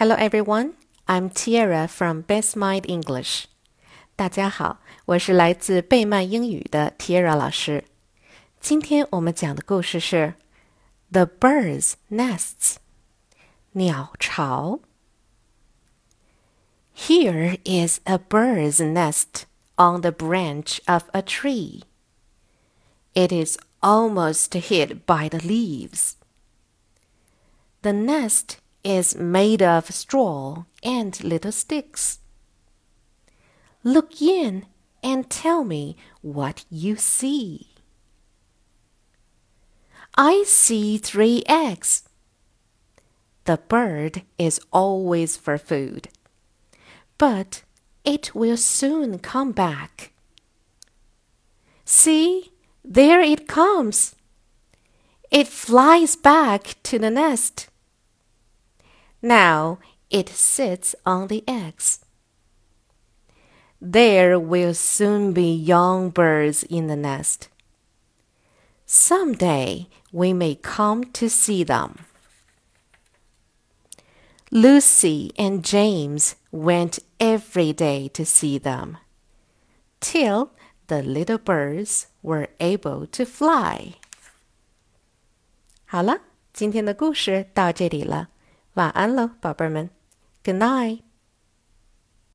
Hello everyone, I'm Tiara from Best Mind English. 大家好，我是来自贝曼英语的 Tiara 老师。今天我们讲的故事是《The Birds' Nests》鸟巢。Here is a bird's nest on the branch of a tree. It is almost hid by the leaves. The nest is made of straw and little sticks. Look in and tell me what you see. I see three eggs. The bird is always for food, but it will soon come back. See, there it comes. It flies back to the nest. Now it sits on the eggs. There will soon be young birds in the nest. Some day we may come to see them. Lucy and James went every day to see them, till the little birds were able to fly. 好了，今天的故事到这里了。 晚安喽，宝贝儿们，Good night。